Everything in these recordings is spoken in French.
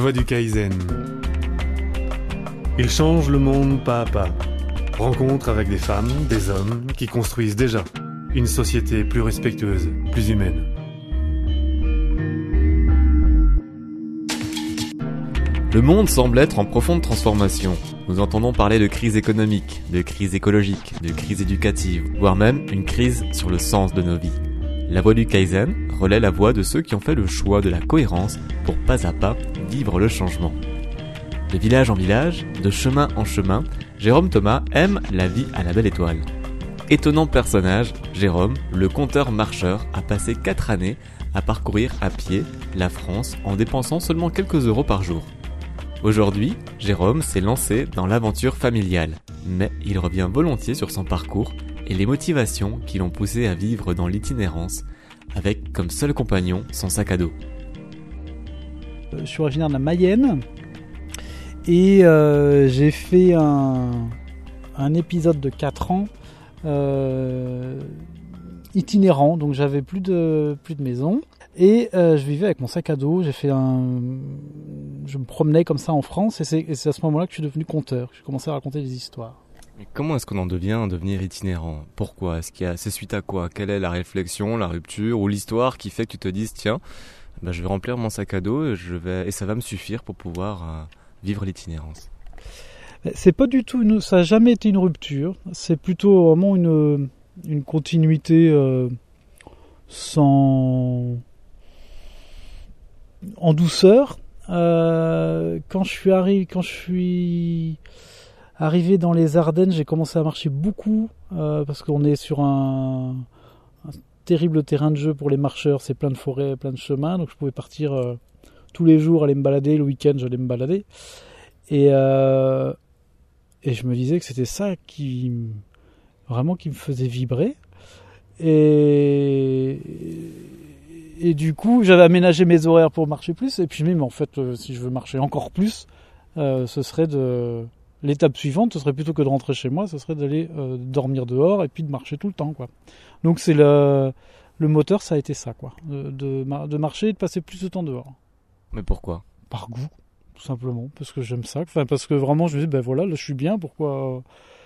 voie du Kaizen. Il change le monde pas à pas. Rencontre avec des femmes, des hommes qui construisent déjà une société plus respectueuse, plus humaine. Le monde semble être en profonde transformation. Nous entendons parler de crise économique, de crise écologique, de crise éducative, voire même une crise sur le sens de nos vies. La voix du Kaizen relaie la voix de ceux qui ont fait le choix de la cohérence pour pas à pas vivre le changement. De village en village, de chemin en chemin, Jérôme Thomas aime la vie à la belle étoile. Étonnant personnage, Jérôme, le compteur marcheur, a passé 4 années à parcourir à pied la France en dépensant seulement quelques euros par jour. Aujourd'hui, Jérôme s'est lancé dans l'aventure familiale, mais il revient volontiers sur son parcours et les motivations qui l'ont poussé à vivre dans l'itinérance, avec comme seul compagnon son sac à dos. Euh, je suis originaire de la Mayenne et euh, j'ai fait un, épisode de 4 ans euh, itinérant, donc j'avais plus de, plus de maison. Et je vivais avec mon sac à dos. J'ai fait je me promenais comme ça en France, et c'est à ce moment-là que je suis devenu conteur. J'ai commencé à raconter des histoires. Comment est-ce qu'on en devient devenir itinérant? Pourquoi? Est-ce qu'il y a, c'est suite à quoi? Quelle est la réflexion, la rupture ou l'histoire qui fait que tu te dises tiens, ben, je vais remplir mon sac à dos et je vais et ça va me suffire pour pouvoir euh, vivre l'itinérance? C'est pas du tout, ça n'a jamais été une rupture. C'est plutôt vraiment une une continuité euh, sans en douceur. Euh, quand je suis arrivé, quand je suis arrivé dans les Ardennes, j'ai commencé à marcher beaucoup euh, parce qu'on est sur un, terrible terrain de jeu pour les marcheurs. C'est plein de forêts, plein de chemins, donc je pouvais partir euh, tous les jours, aller me balader. Le week-end, j'allais me balader. Et euh, je me disais que c'était ça qui vraiment qui me faisait vibrer. Et du coup, j'avais aménagé mes horaires pour marcher plus. Et puis mais en fait, si je veux marcher encore plus, ce serait de l'étape suivante, ce serait plutôt que de rentrer chez moi, ce serait d'aller euh, dormir dehors et puis de marcher tout le temps, quoi. Donc c'est le le moteur, ça a été ça, quoi, de, de, de marcher et de passer plus de temps dehors. Mais pourquoi? Par goût, tout simplement, parce que j'aime ça. Enfin, parce que vraiment, je me dis, ben voilà, là, je suis bien. Pourquoi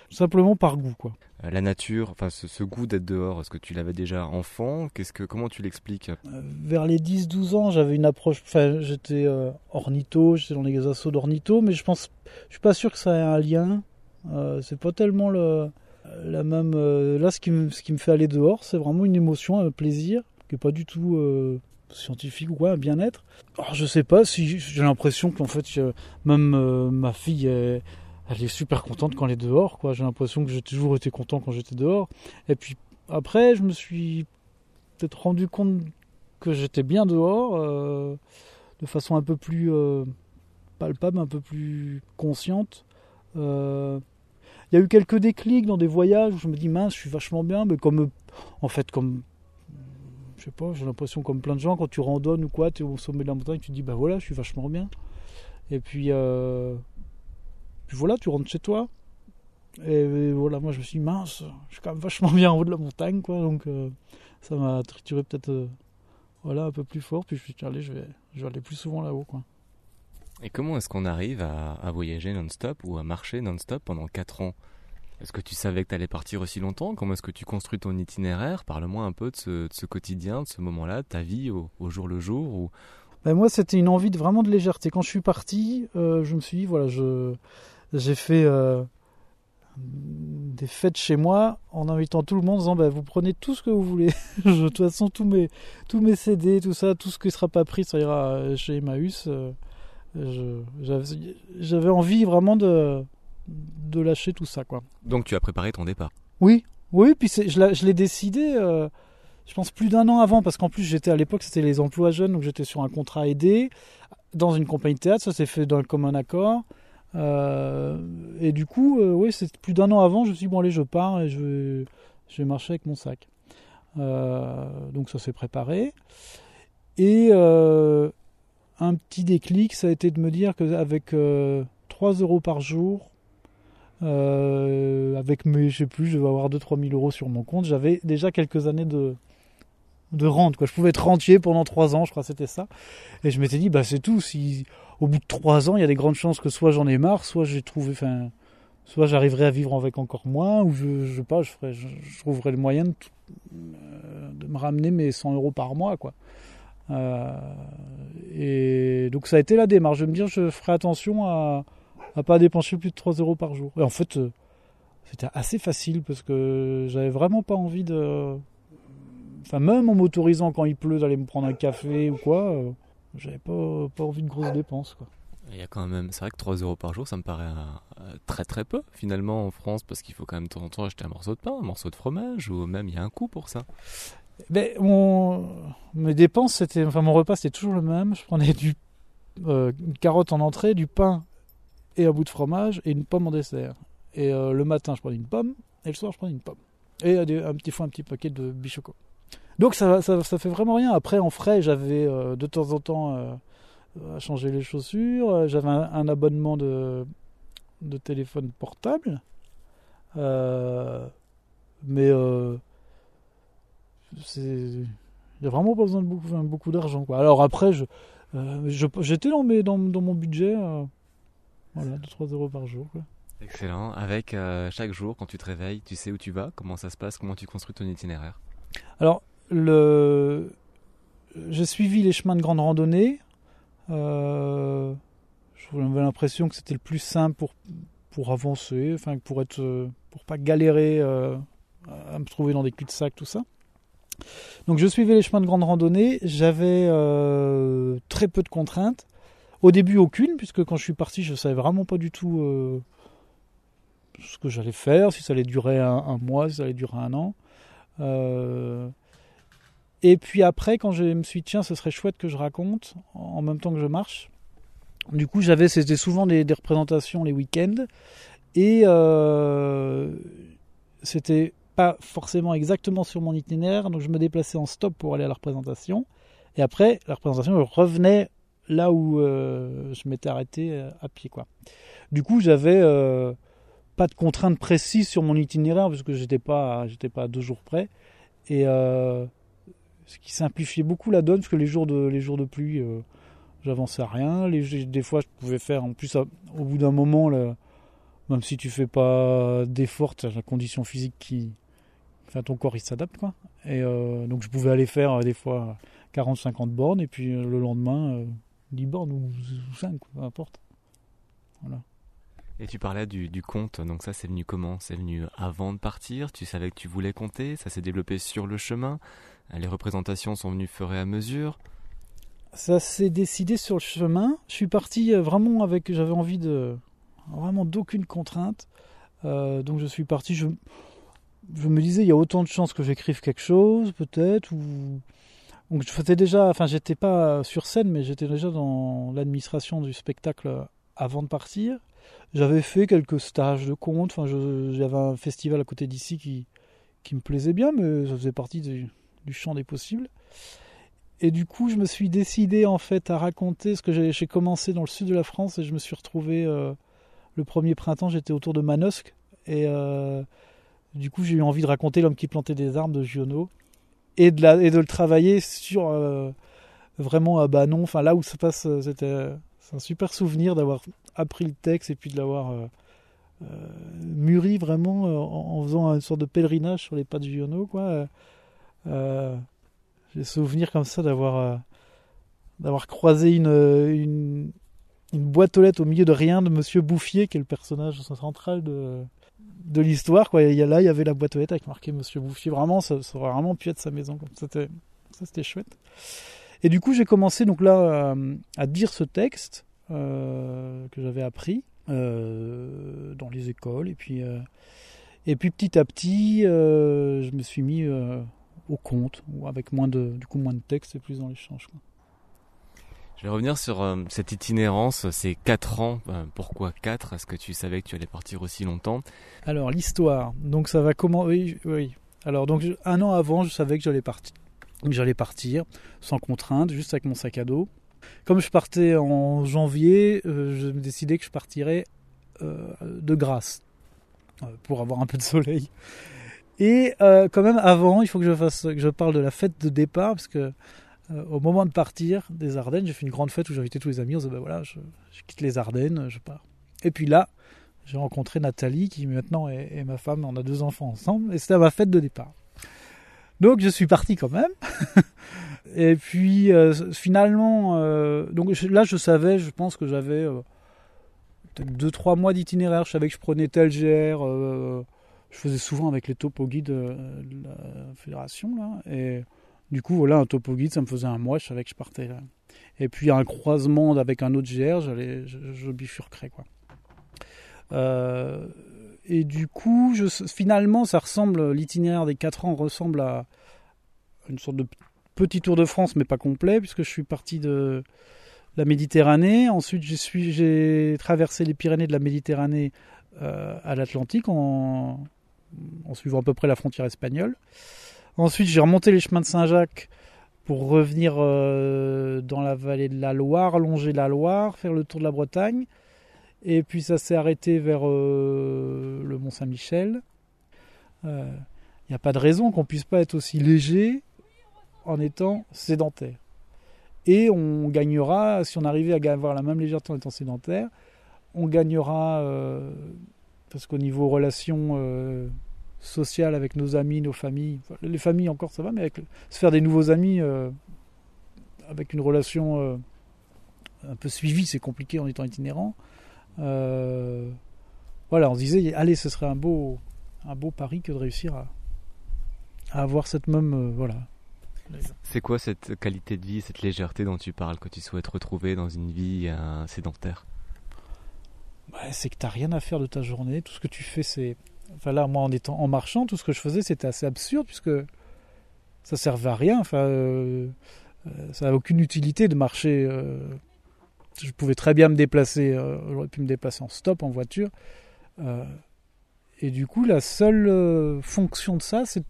Simplement par goût, quoi. Euh, la nature, enfin ce, ce goût d'être dehors, est-ce que tu l'avais déjà enfant? Qu'est-ce que comment tu l'expliques? Euh, Vers les 10-12 ans, j'avais une approche enfin j'étais euh, ornitho, j'étais dans les assauts d'ornitho, mais je pense je suis pas sûr que ça ait un lien. Euh, c'est pas tellement le la même euh, là ce qui me ce qui me fait aller dehors, c'est vraiment une émotion, un plaisir qui est pas du tout scientifique ou quoi, un bien-être. Alors je sais pas si j'ai l'impression qu'en fait même ma fille est, elle est super contente quand elle est dehors, quoi. J'ai l'impression que j'ai toujours été content quand j'étais dehors. Et puis après, je me suis peut-être rendu compte que j'étais bien dehors, euh, de façon un peu plus euh, palpable, un peu plus consciente. Il euh, y a eu quelques déclics dans des voyages où je me dis mince, je suis vachement bien, mais comme en fait comme je sais pas, j'ai l'impression comme plein de gens quand tu randonnes ou quoi, tu es au sommet de la montagne, tu te dis bah voilà, je suis vachement bien. Et puis puis voilà, tu rentres chez toi. Et voilà, moi je me suis dit, mince, je suis quand même vachement bien en haut de la montagne, quoi. Donc euh, ça m'a trituré peut-être euh, voilà, un peu plus fort. Puis je me suis dit, allez, je vais, je vais aller plus souvent là-haut, quoi. Et comment est-ce qu'on arrive à, à voyager non-stop ou à marcher non-stop pendant 4 ans? Est-ce que tu savais que tu allais partir aussi longtemps? Comment est-ce que tu construis ton itinéraire? Parle-moi un peu de ce, de ce, quotidien, de ce moment-là, de ta vie au, au jour le jour ou... ben moi, c'était une envie de vraiment de légèreté. Quand je suis parti, euh, je me suis dit, voilà, je j'ai fait euh, des fêtes chez moi en invitant tout le monde en disant bah, vous prenez tout ce que vous voulez. de toute façon, tous mes, tous mes CD, tout ça, tout ce qui ne sera pas pris, ça ira chez Emmaüs. Euh, J'avais envie vraiment de, de lâcher tout ça. Quoi. Donc tu as préparé ton départ Oui, oui, puis je l'ai décidé. Euh, je pense plus d'un an avant, parce qu'en plus j'étais à l'époque, c'était les emplois jeunes, donc j'étais sur un contrat aidé dans une compagnie de théâtre, ça s'est fait dans le commun accord. Euh, et du coup, euh, oui, c'est plus d'un an avant, je me suis dit, bon, allez, je pars et je vais, marcher avec mon sac. Euh, donc ça s'est préparé. Et un petit déclic, ça a été de me dire qu'avec 3 euros par jour, avec mes, je sais plus, je vais avoir 2-3 000 euros sur mon compte, j'avais déjà quelques années de, de rente. Quoi. Je pouvais être rentier pendant trois ans, je crois que c'était ça. Et je m'étais dit, bah c'est tout. Si au bout de trois ans, il y a des grandes chances que soit j'en ai marre, soit j'ai trouvé, soit j'arriverai à vivre avec encore moins, ou je, je sais pas, je, ferai, je, trouverai le moyen de, euh, me ramener mes 100 euros par mois, quoi. Euh, et donc ça a été la démarche de me dire, je ferai attention à, à pas dépenser plus de 3 euros par jour. Et en fait, euh, c'était assez facile parce que j'avais vraiment pas envie de. Enfin, même en m'autorisant quand il pleut d'aller me prendre un café ou quoi, j'avais pas, pas envie de grosses dépenses. Quoi. Il y a quand même, c'est vrai que 3 euros par jour, ça me paraît euh, très très peu finalement en France parce qu'il faut quand même de temps en temps acheter un morceau de pain, un morceau de fromage ou même il y a un coût pour ça. Mais mon, mes dépenses, c'était, enfin mon repas c'était toujours le même. Je prenais du, euh, une carotte en entrée, du pain et un bout de fromage et une pomme en dessert. Et euh, le matin, je prenais une pomme, et le soir, je prenais une pomme. Et un petit fois, un petit paquet de bichoco. Donc ça, ça, ça, fait vraiment rien. Après, en frais, j'avais euh, de temps en temps euh, à changer les chaussures. J'avais un, abonnement de, de téléphone portable. mais il n'y a vraiment pas besoin de beaucoup, beaucoup d'argent. Alors après, je, j'étais dans, dans, dans, mon budget. voilà, 2-3 euros par jour. Quoi. Excellent. Avec euh, chaque jour, quand tu te réveilles, tu sais où tu vas, comment ça se passe, comment tu construis ton itinéraire? Alors, le... j'ai suivi les chemins de grande randonnée. Euh... J'avais l'impression que c'était le plus simple pour, pour avancer, enfin, pour être, euh, pour pas galérer euh, à me trouver dans des cul-de-sac, tout ça. Donc, je suivais les chemins de grande randonnée. J'avais très peu de contraintes. Au début, aucune, puisque quand je suis parti, je savais vraiment pas du tout ce que j'allais faire, si ça allait durer un, mois, si ça allait durer un an. Euh, et puis après, quand je me suis dit, tiens, ce serait chouette que je raconte en même temps que je marche. Du coup, j'avais, c'était souvent des, représentations les week-ends. Et euh, c'était pas forcément exactement sur mon itinéraire, donc je me déplaçais en stop pour aller à la représentation. Et après, la représentation, je revenais là où euh, je m'étais arrêté euh, à pied. Quoi. Du coup, j'avais pas de contraintes précises sur mon itinéraire parce que j'étais pas pas à deux jours près et euh, ce qui simplifiait beaucoup la donne parce que les jours de les jours de pluie euh, j'avançais à rien. Des fois je pouvais faire en plus au bout d'un moment même si tu fais pas d'effort la condition physique qui ton corps il s'adapte quoi. Et euh, donc je pouvais aller faire des fois 40 50 bornes et puis le lendemain 10 bornes ou 5 peu importe voilà et tu parlais du, du conte, donc ça c'est venu comment? C'est venu avant de partir? Tu savais que tu voulais compter? Ça s'est développé sur le chemin? Les représentations sont venues fur et à mesure? Ça s'est décidé sur le chemin. Je suis parti euh, vraiment avec. J'avais envie de. Vraiment d'aucune contrainte. Euh, donc je suis parti. Je, me disais, il y a autant de chances que j'écrive quelque chose, peut-être. Donc je faisais déjà, enfin j'étais pas sur scène, mais j'étais déjà dans l'administration du spectacle avant de partir. J'avais fait quelques stages de conte. Enfin, j'avais un festival à côté d'ici qui, qui me plaisait bien, mais ça faisait partie du, champ des possibles. Et du coup, je me suis décidé en fait à raconter ce que j'ai commencé dans le sud de la France et je me suis retrouvé euh, le premier printemps, j'étais autour de Manosque et euh, du coup, j'ai eu envie de raconter l'homme qui plantait des arbres de Giono et de, la, et de le travailler sur euh, vraiment à Banon, enfin là où se passe, c'était un super souvenir d'avoir appris le texte et puis de l'avoir euh, euh, mûri vraiment euh, en, faisant une sorte de pèlerinage sur les pas de Giono. Quoi. J'ai souvenir comme ça d'avoir d'avoir croisé une, une, une, boîte aux lettres au milieu de rien de Monsieur Bouffier, qui est le personnage central de, de l'histoire. Là, il y avait la boîte aux lettres avec marqué Monsieur Bouffier. Vraiment, ça, ça aurait vraiment pu être sa maison. Ça, c'était chouette. Et du coup, j'ai commencé donc là à, dire ce texte que j'avais appris euh, dans les écoles. Et puis, euh, et puis petit à petit, je me suis mis au compte, avec moins de, du coup moins de texte et plus dans l'échange. Je vais revenir sur cette itinérance, ces 4 ans. pourquoi 4 Est-ce que tu savais que tu allais partir aussi longtemps? Alors l'histoire, donc ça va comment Oui, oui. Alors donc un an avant, je savais que j'allais partir j'allais partir sans contrainte, juste avec mon sac à dos. Comme je partais en janvier, euh, je me décidais que je partirais euh, de grâce euh, pour avoir un peu de soleil. Et quand même, avant, il faut que je parle de la fête de départ, parce que au moment de partir des Ardennes, j'ai fait une grande fête où j'ai invité tous les amis. On dit, ben voilà, je, je, quitte les Ardennes, je pars. Et puis là, j'ai rencontré Nathalie, qui maintenant est, est, ma femme. On a deux enfants ensemble, et c'était ma fête de départ. Donc je suis parti quand même. et puis euh, finalement, euh, donc là, je savais, je pense que j'avais euh, peut-être deux trois mois d'itinéraire. Je savais que je prenais tel GR je faisais souvent avec les topo guides de la fédération là et du coup voilà un topo guide ça me faisait un mois je savais que je partais là. et puis un croisement avec un autre GR je, je, bifurquerais quoi et du coup finalement ça ressemble l'itinéraire des 4 ans ressemble à une sorte de petit tour de France mais pas complet puisque je suis parti de la Méditerranée ensuite j'ai traversé les Pyrénées de la Méditerranée euh, à l'Atlantique en, suivant à peu près la frontière espagnole. Ensuite, j'ai remonté les chemins de Saint-Jacques pour revenir euh, dans la vallée de la Loire, longer la Loire, faire le tour de la Bretagne. Et puis ça s'est arrêté vers euh, le Mont Saint-Michel. Il n'y a pas de raison qu'on puisse pas être aussi léger en étant sédentaire. Et on gagnera, si on arrivait à avoir la même légèreté en étant sédentaire, on gagnera, euh, parce qu'au niveau relations euh, sociales avec nos amis, nos familles, les familles encore ça va, mais se faire des nouveaux amis euh, avec une relation euh, un peu suivie, c'est compliqué en étant itinérant. Voilà, on se disait, allez, ce serait un beau, un beau pari que de réussir à avoir cette même, voilà, c'est quoi cette qualité de vie, cette légèreté dont tu parles, que tu souhaites retrouver dans une vie euh, sédentaire? Bah, C'est que tu n'as rien à faire de ta journée. Tout ce que tu fais, c'est. Enfin là, moi, en, étant, en marchant, tout ce que je faisais, c'était assez absurde, puisque ça servait à rien. Enfin, euh, ça n'a aucune utilité de marcher. Euh, je pouvais très bien me déplacer. Euh, J'aurais pu me déplacer en stop, en voiture. et du coup, la seule fonction de ça, c'est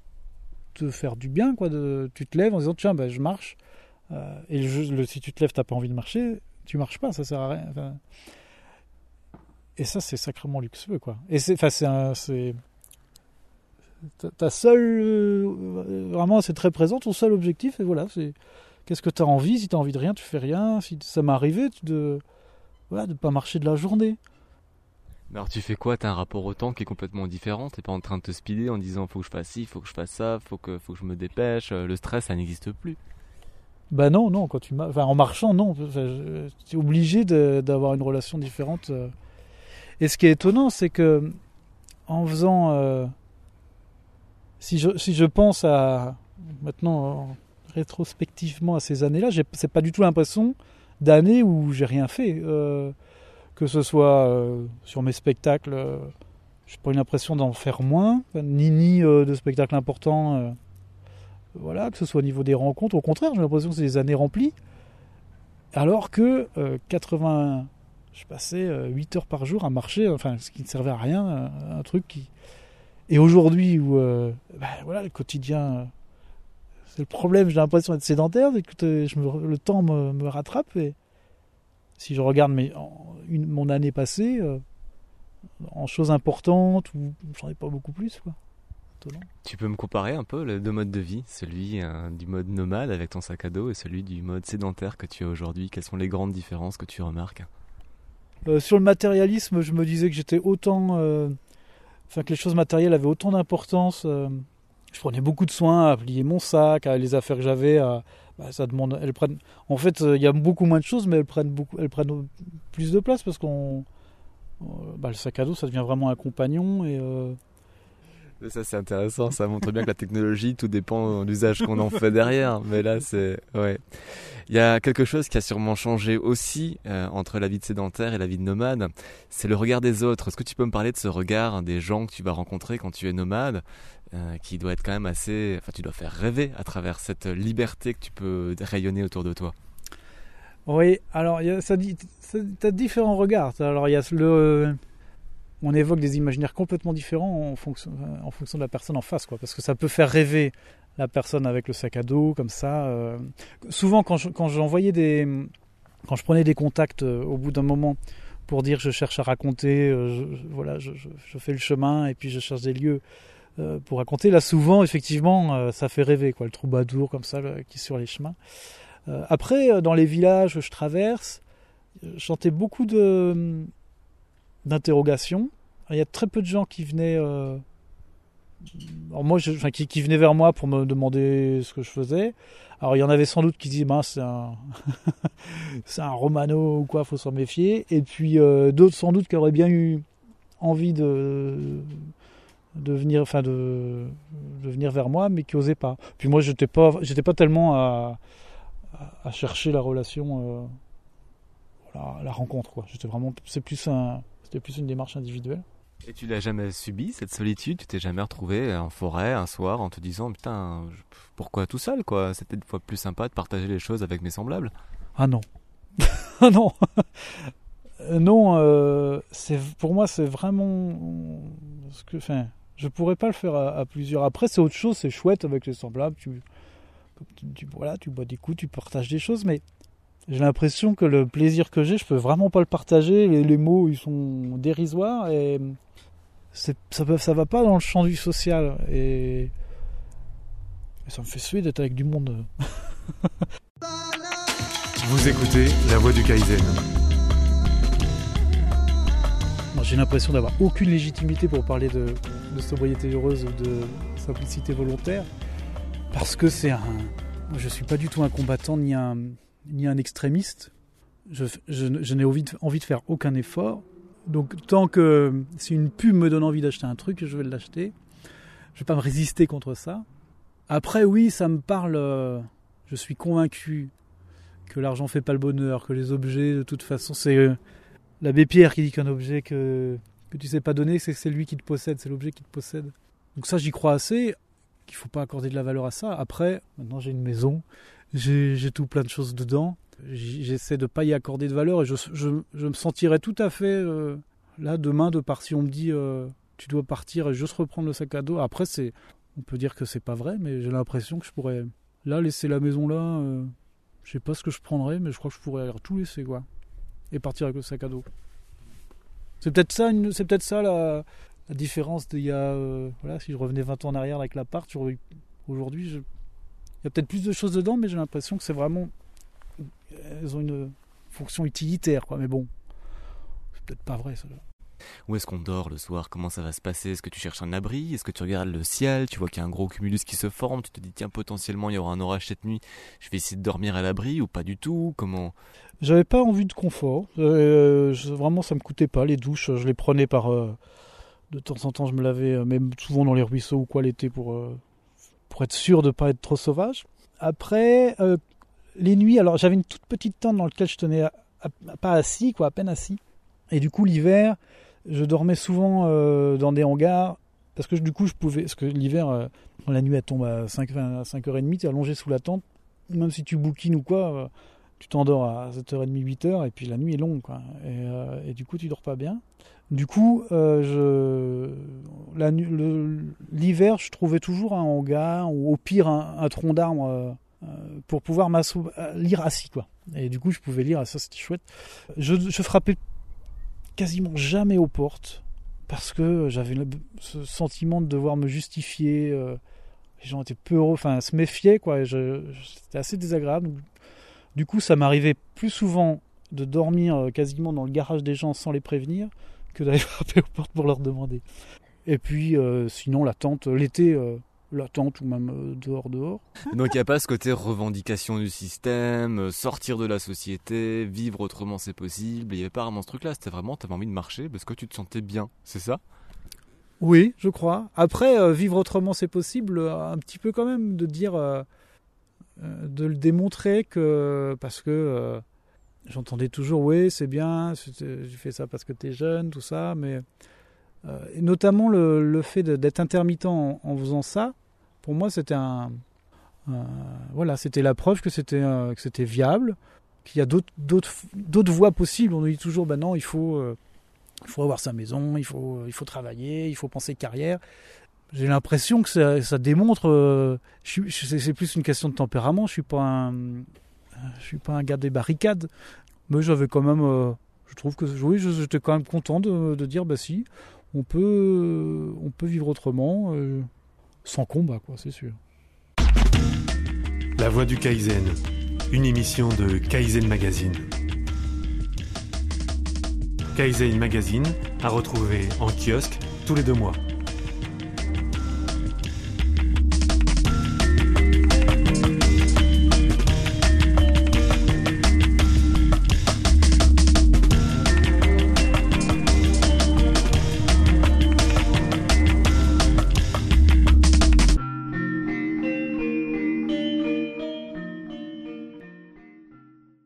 te faire du bien, quoi. De, tu te lèves en disant tiens, ben, je marche. Euh, et le, si tu te lèves, t'as pas envie de marcher, tu marches pas, ça sert à rien. Et ça, c'est sacrément luxueux, quoi. Et c'est, enfin, c'est ta seule, euh, vraiment, c'est très présent. Ton seul objectif, et voilà, c'est qu'est-ce que tu as envie? Si tu as envie de rien, tu fais rien. Si ça m'est arrivé, de, voilà, de pas marcher de la journée. Alors tu fais quoi? T'as un rapport au temps qui est complètement différent? T'es pas en train de te speeder en disant faut que je fasse ci, faut que je fasse ça, faut que faut que je me dépêche. Le stress, ça n'existe plus. Bah non, non. Quand tu enfin, en marchant, non. Tu es obligé d'avoir une relation différente. Et ce qui est étonnant, c'est que en faisant, euh, si je si je pense à maintenant rétrospectivement à ces années-là, c'est pas du tout l'impression d'années où j'ai rien fait. Euh, que ce soit euh, sur mes spectacles, euh, j'ai pas eu l'impression d'en faire moins, ni ni euh, de spectacles importants. Euh, voilà, que ce soit au niveau des rencontres, au contraire, j'ai l'impression que c'est des années remplies. Alors que 80, je passais 8 heures par jour à marcher, enfin, ce qui ne servait à rien, un truc qui. Et aujourd'hui, ben, voilà, le quotidien, c'est le problème, j'ai l'impression d'être sédentaire, je me, le temps me, rattrape si je regarde mes, une, mon année passée, euh, en choses importantes, ou j'en ai pas beaucoup plus. Quoi. Tu peux me comparer un peu les deux modes de vie, celui euh, du mode nomade avec ton sac à dos et celui du mode sédentaire que tu as aujourd'hui Quelles sont les grandes différences que tu remarques? Euh, Sur le matérialisme, je me disais que j'étais autant. Enfin, que les choses matérielles avaient autant d'importance. Je prenais beaucoup de soin à plier mon sac, à les affaires que j'avais, à, bah, en fait, il y a beaucoup moins de choses, mais elles prennent beaucoup, elles prennent plus de place parce qu'on, bah, le sac à dos, ça devient vraiment un compagnon et. Ça c'est intéressant, ça montre bien que la technologie, tout dépend de l'usage qu'on en fait derrière. Mais là, c'est ouais. Il y a quelque chose qui a sûrement changé aussi euh, entre la vie de sédentaire et la vie de nomade. C'est le regard des autres. Est-ce que tu peux me parler de ce regard des gens que tu vas rencontrer quand tu es nomade euh, qui doit être quand même assez. Enfin, tu dois faire rêver à travers cette liberté que tu peux rayonner autour de toi? Oui, alors y a, ça dit, t'as différents regards. Alors il y a le, on évoque des imaginaires complètement différents en fonction, de la personne en face, quoi. Parce que ça peut faire rêver la personne avec le sac à dos comme ça. Euh, souvent, quand je, j'envoyais des, quand je prenais des contacts euh, au bout d'un moment pour dire je cherche à raconter, euh, je, voilà, je, je, fais le chemin et puis je cherche des lieux pour raconter. Là, souvent, effectivement, ça fait rêver, quoi, le troubadour comme ça qui est sur les chemins. après, dans les villages que je traverse, je sentais beaucoup de d'interrogations. Il y a très peu de gens qui venaient alors moi, enfin, qui, venaient vers moi pour me demander ce que je faisais. Alors il y en avait sans doute qui disaient, ben, c'est un, c'est un romano ou quoi, faut s'en méfier. Et puis euh, d'autres sans doute qui auraient bien eu envie de, de venir, enfin de, venir vers moi, mais qui osaient pas. Puis moi, j'étais pas, j'étais pas tellement à, à, chercher la relation, euh, la, rencontre, quoi. J'étais vraiment, c'est plus un, c'était plus une démarche individuelle. Et tu l'as jamais subi cette solitude? Tu t'es jamais retrouvé en forêt un soir en te disant putain pourquoi tout seul quoi? C'était une fois plus sympa de partager les choses avec mes semblables. Ah non, ah non, non. Euh, pour moi c'est vraiment ce que, enfin, je pourrais pas le faire à, plusieurs. Après c'est autre chose, c'est chouette avec les semblables. Tu, tu, voilà, tu bois des coups, tu partages des choses, mais j'ai l'impression que le plaisir que j'ai, je peux vraiment pas le partager. Les, les mots, ils sont dérisoires et ça, ça va pas dans le champ du social et, ça me fait suer d'être avec du monde. Vous écoutez La Voix du Kaizen. J'ai l'impression d'avoir aucune légitimité pour parler de, sobriété heureuse ou de simplicité volontaire parce que c'est un. Je suis pas du tout un combattant ni un, ni un extrémiste. Je, n'ai envie de, faire aucun effort donc tant que si une pub me donne envie d'acheter un truc, je vais l'acheter. Je vais pas me résister contre ça. Après oui, ça me parle. Euh, je suis convaincu que l'argent fait pas le bonheur, que les objets de toute façon c'est euh, l'abbé Pierre qui dit qu'un objet que que tu sais pas donner, c'est c'est lui qui te possède, c'est l'objet qui te possède. Donc ça j'y crois assez qu'il faut pas accorder de la valeur à ça. Après, maintenant j'ai une maison, j'ai tout plein de choses dedans j'essaie de pas y accorder de valeur et je, je, me sentirais tout à fait euh, là demain de partir. Si on me dit euh, tu dois partir et juste reprendre le sac à dos, après c'est, on peut dire que c'est pas vrai, mais j'ai l'impression que je pourrais là laisser la maison là. Euh, je sais pas ce que je prendrais, mais je crois que je pourrais tout laisser quoi et partir avec le sac à dos. C'est peut-être ça, c'est peut-être ça la, différence d'il y a voilà si je revenais 20 ans en arrière avec l'appart, aujourd'hui il y a peut-être plus de choses dedans, mais j'ai l'impression que c'est vraiment elles ont une fonction utilitaire, quoi. Mais bon, c'est peut-être pas vrai, ça. Où est-ce qu'on dort le soir? Comment ça va se passer? Est-ce que tu cherches un abri? Est-ce que tu regardes le ciel? Tu vois qu'il y a un gros cumulus qui se forme? Tu te dis, tiens, potentiellement, il y aura un orage cette nuit. Je vais essayer de dormir à l'abri ou pas du tout? Comment? J'avais pas envie de confort. Euh, vraiment, ça me coûtait pas. Les douches, je les prenais par. Euh, de temps en temps, je me lavais, euh, même souvent dans les ruisseaux ou quoi l'été pour, pour être sûr de ne pas être trop sauvage. Après, les nuits, alors j'avais une toute petite tente dans laquelle je tenais pas assis, quoi, à peine assis. Et du coup, l'hiver, je dormais souvent euh, dans des hangars parce que du coup, je pouvais. Parce que l'hiver, euh, la nuit, elle tombe à 5, h 5h30, tu es allongé sous la tente. Même si tu bouquines ou quoi, euh, tu t'endors à 7h30, 8h, et puis la nuit est longue, quoi. Et, du coup, tu dors pas bien. Du coup, je, l'hiver, je trouvais toujours un hangar, ou au pire, un tronc d'arbre euh, pour pouvoir euh, lire assis quoi. Et du coup, je pouvais lire, ça c'était chouette. Je, je, frappais quasiment jamais aux portes parce que j'avais ce sentiment de devoir me justifier. Euh, les gens étaient peu heureux, enfin se méfiaient quoi. C'était assez désagréable. Du coup, ça m'arrivait plus souvent de dormir quasiment dans le garage des gens sans les prévenir que d'aller frapper aux portes pour leur demander. Et puis, sinon, la tente, l'été, la tente ou même euh, dehors dehors. Donc il n'y a pas ce côté revendication du système, euh, sortir de la société, vivre autrement c'est possible. Il n'y avait pas vraiment ce truc-là. C'était vraiment, tu avais envie de marcher parce que tu te sentais bien, c'est ça? Oui, je crois. Après, euh, vivre autrement c'est possible, un petit peu quand même de dire, de le démontrer que parce que j'entendais toujours oui c'est bien, j'ai fait ça parce que tu es jeune, tout ça, mais notamment le, fait d'être intermittent en, faisant ça, pour moi, c'était un, voilà, c'était la preuve que c'était que c'était viable, qu'il y a d'autres voies possibles. On nous dit toujours, ben non, il faut euh, il faut avoir sa maison, il faut il faut travailler, il faut penser carrière. J'ai l'impression que ça, démontre. Euh, c'est plus une question de tempérament. Je suis pas un, je suis pas un gars des barricades, mais j'avais quand même. Euh, je trouve que oui, j'étais quand même content de, dire bah si, on peut, on peut vivre autrement, euh, sans combat quoi, c'est sûr. La voix du Kaizen, une émission de Kaizen Magazine. Kaizen Magazine à retrouver en kiosque tous les deux mois.